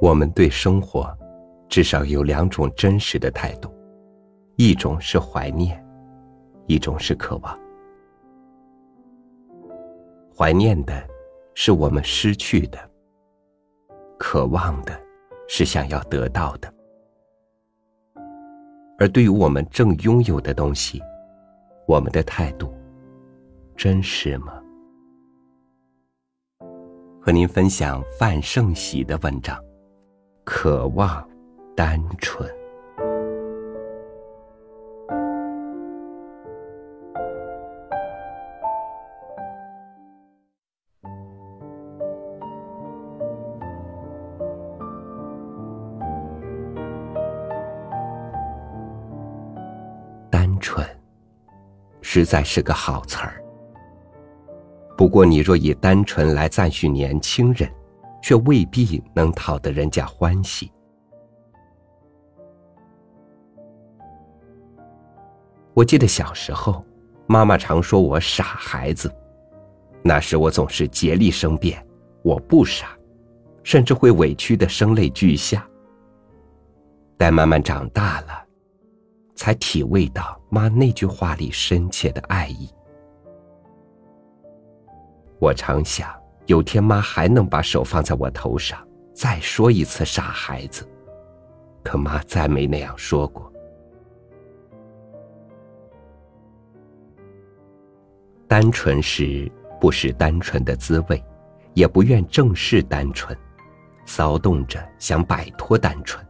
我们对生活，至少有两种真实的态度，一种是怀念，一种是渴望。怀念的，是我们失去的；渴望的，是想要得到的。而对于我们正拥有的东西，我们的态度，真实吗？和您分享范胜喜的文章。渴望，单纯。单纯，实在是个好词儿。不过，你若以单纯来赞许年轻人，却未必能讨得人家欢喜。我记得小时候，妈妈常说我傻孩子，那时我总是竭力声辩我不傻，甚至会委屈的声泪俱下。待慢慢长大了，才体味到妈那句话里深切的爱意。我常想。有天妈还能把手放在我头上，再说一次傻孩子。可妈再没那样说过。单纯时不是单纯的滋味，也不愿正视单纯，骚动着想摆脱单纯。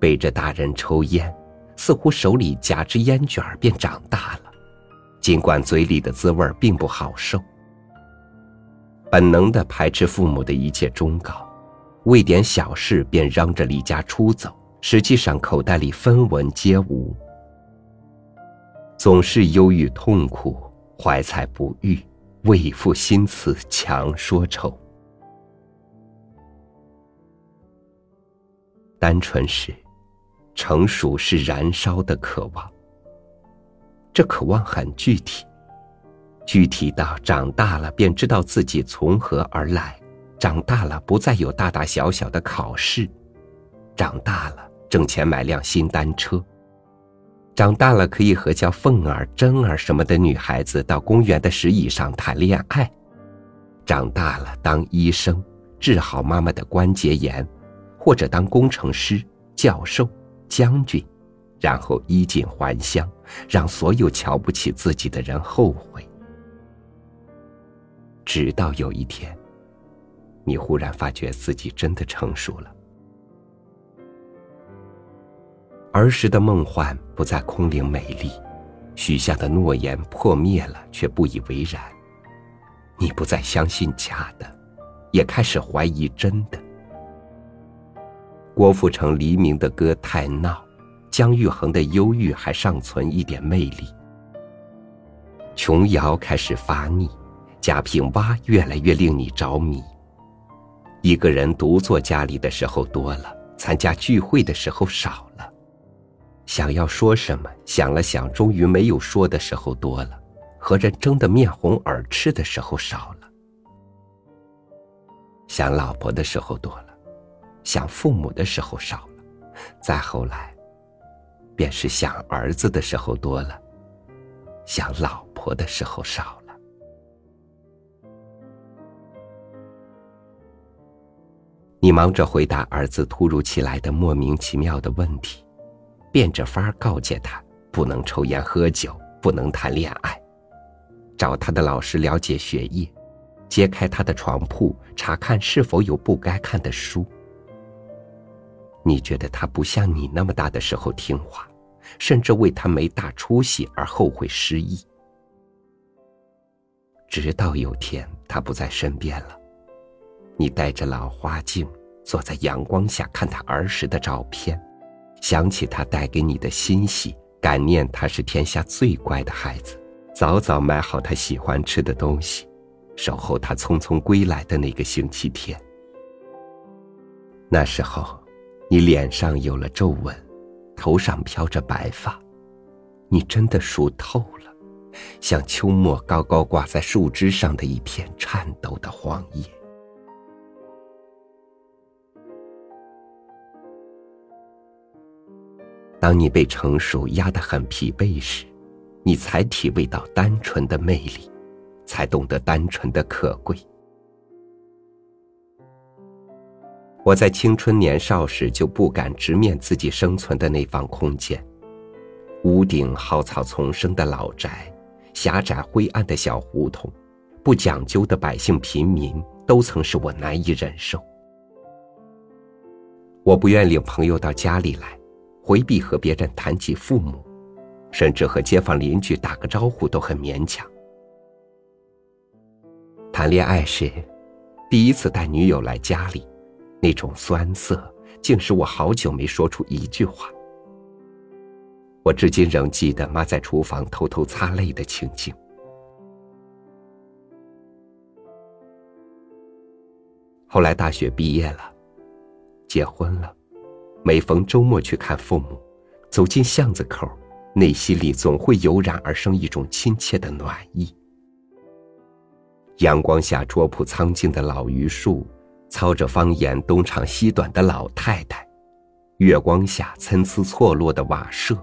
背着大人抽烟，似乎手里夹支烟卷便长大了，尽管嘴里的滋味并不好受。本能的排斥父母的一切忠告，为点小事便嚷着离家出走，实际上口袋里分文皆无。总是忧郁痛苦，怀才不遇，为赋新词强说愁。单纯时，成熟是燃烧的渴望。这渴望很具体。具体到长大了便知道自己从何而来，长大了不再有大大小小的考试，长大了挣钱买辆新单车，长大了可以和叫凤儿、珍儿什么的女孩子到公园的石椅上谈恋爱，长大了当医生治好妈妈的关节炎，或者当工程师、教授、将军，然后衣锦还乡，让所有瞧不起自己的人后悔。直到有一天，你忽然发觉自己真的成熟了。儿时的梦幻不再空灵美丽，许下的诺言破灭了，却不以为然。你不再相信假的，也开始怀疑真的。郭富城黎明的歌太闹，姜育恒的忧郁还尚存一点魅力。琼瑶开始发腻。贾平凹越来越令你着迷。一个人独坐家里的时候多了，参加聚会的时候少了，想要说什么，想了想，终于没有说的时候多了，和人争得面红耳赤的时候少了，想老婆的时候多了，想父母的时候少了，再后来，便是想儿子的时候多了，想老婆的时候少了。你忙着回答儿子突如其来的莫名其妙的问题，变着法儿告诫他不能抽烟喝酒，不能谈恋爱，找他的老师了解学业，揭开他的床铺查看是否有不该看的书。你觉得他不像你那么大的时候听话，甚至为他没大出息而后悔失忆。直到有天他不在身边了。你戴着老花镜，坐在阳光下看他儿时的照片，想起他带给你的欣喜，感念他是天下最乖的孩子，早早买好他喜欢吃的东西，守候他匆匆归来的那个星期天。那时候，你脸上有了皱纹，头上飘着白发，你真的熟透了，像秋末高高挂在树枝上的一片颤抖的黄叶。当你被成熟压得很疲惫时，你才体味到单纯的魅力，才懂得单纯的可贵。我在青春年少时就不敢直面自己生存的那方空间，屋顶蒿草丛生的老宅，狭窄灰暗的小胡同，不讲究的百姓平民，都曾使我难以忍受。我不愿领朋友到家里来，回避和别人谈起父母，甚至和街坊邻居打个招呼都很勉强。谈恋爱时，第一次带女友来家里。那种酸涩，竟使我好久没说出一句话。我至今仍记得妈在厨房偷偷擦泪的情景。后来大学毕业了，结婚了，每逢周末去看父母，走进巷子口，内心里总会油然而生一种亲切的暖意。阳光下拙朴苍劲的老榆树。操着方言东长西短的老太太，月光下参差错落的瓦舍，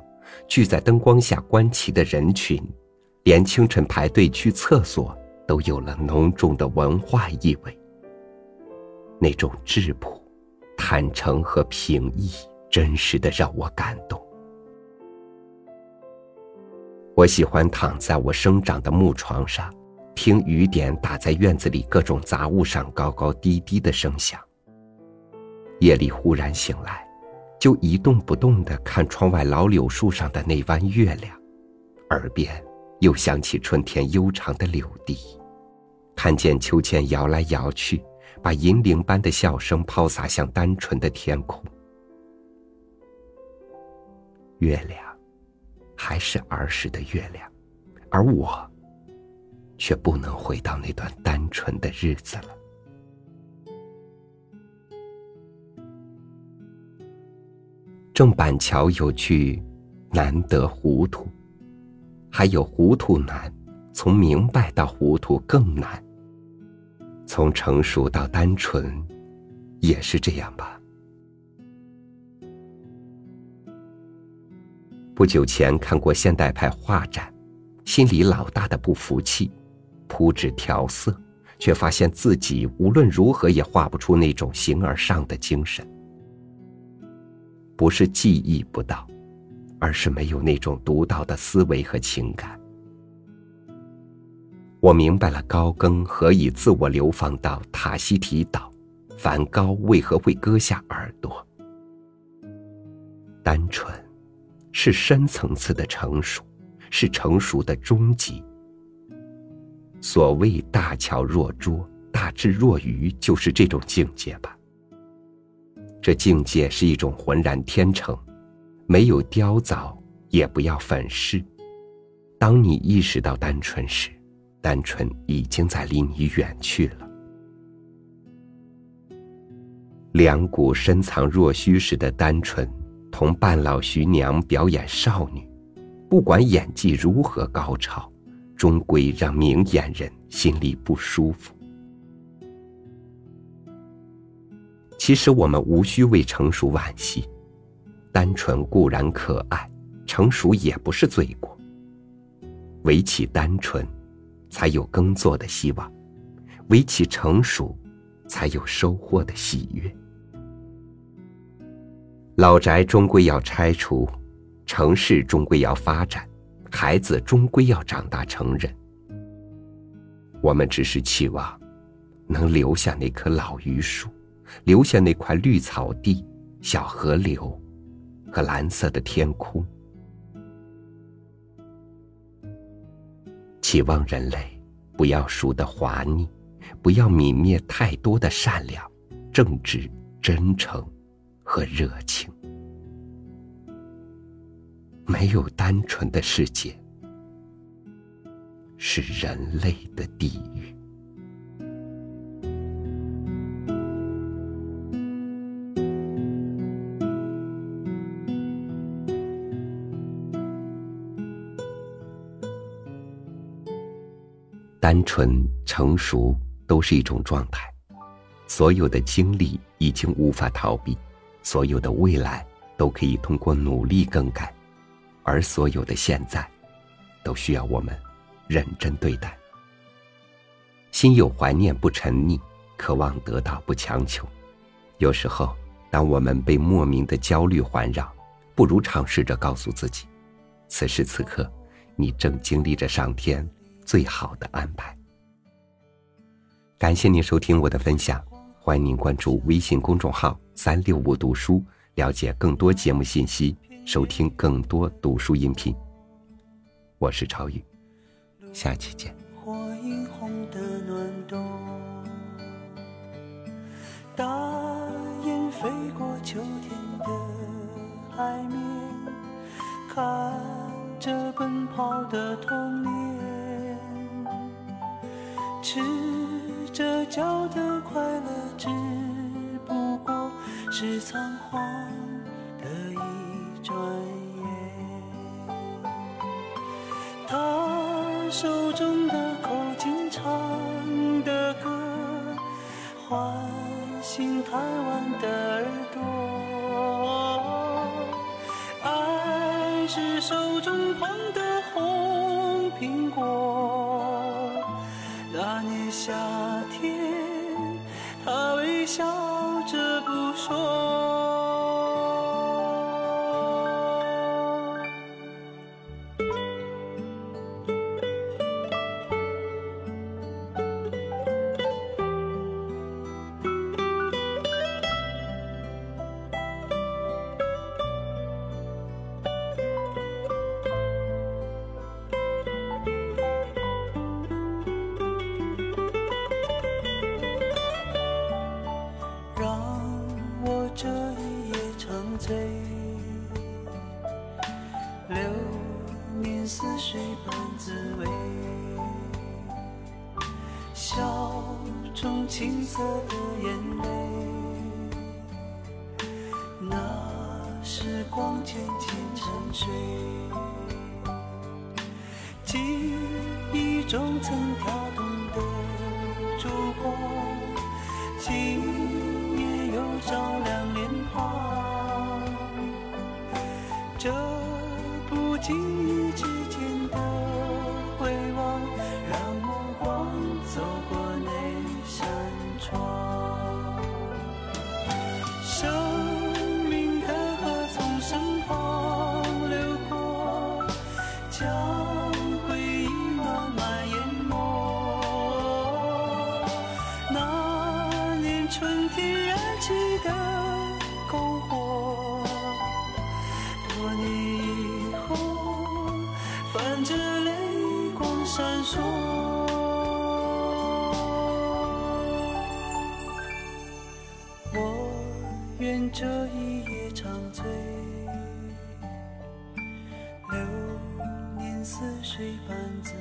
聚在灯光下观棋的人群，连清晨排队去厕所都有了浓重的文化意味。那种质朴、坦诚和平易，真实的让我感动。我喜欢躺在我生长的木床上。听雨点打在院子里各种杂物上高高低低的声响。夜里忽然醒来，就一动不动的看窗外老柳树上的那弯月亮，耳边又响起春天悠长的柳笛，看见秋千摇来摇去，把银铃般的笑声抛洒向单纯的天空。月亮，还是儿时的月亮，而我。却不能回到那段单纯的日子了。郑板桥有句“难得糊涂”，还有“糊涂难”，从明白到糊涂更难。从成熟到单纯，也是这样吧。不久前看过现代派画展，心里老大的不服气。铺纸调色，却发现自己无论如何也画不出那种形而上的精神。不是技艺不到，而是没有那种独到的思维和情感。我明白了高更何以自我流放到塔西提岛，梵高为何会割下耳朵。单纯，是深层次的成熟，是成熟的终极。所谓大巧若拙，大智若愚，就是这种境界吧。这境界是一种浑然天成，没有雕凿，也不要粉饰。当你意识到单纯时，单纯已经在离你远去了。两股深藏若虚时的单纯，同半老徐娘表演少女，不管演技如何高超。终归让明眼人心里不舒服。其实我们无需为成熟惋惜，单纯固然可爱，成熟也不是罪过。唯其单纯，才有耕作的希望；唯其成熟，才有收获的喜悦。老宅终归要拆除，城市终归要发展。孩子终归要长大成人，我们只是期望能留下那棵老榆树，留下那块绿草地、小河流和蓝色的天空，希望人类不要输得滑腻，不要泯灭太多的善良、正直、真诚和热情。没有单纯的世界，是人类的地狱。单纯、成熟都是一种状态，所有的经历已经无法逃避，所有的未来都可以通过努力更改，而所有的现在，都需要我们认真对待。心有怀念不沉溺，渴望得到不强求。有时候，当我们被莫名的焦虑环绕，不如尝试着告诉自己：此时此刻，你正经历着上天最好的安排。感谢您收听我的分享，欢迎您关注微信公众号“三六五读书”，了解更多节目信息，收听更多读书音频。我是超宇，下期见。大雁飞过秋天的海面，看着奔跑的童年，赤着脚的快乐，只不过是仓皇的一转眼。他手中的口琴唱的歌，唤醒台湾的耳朵。爱是手中捧的红苹果。笑着不说。青涩的眼泪，那时光渐渐沉睡，记忆中曾跳动的烛光，今夜又照亮脸庞，这不经这一夜长醉，流年似水般滋。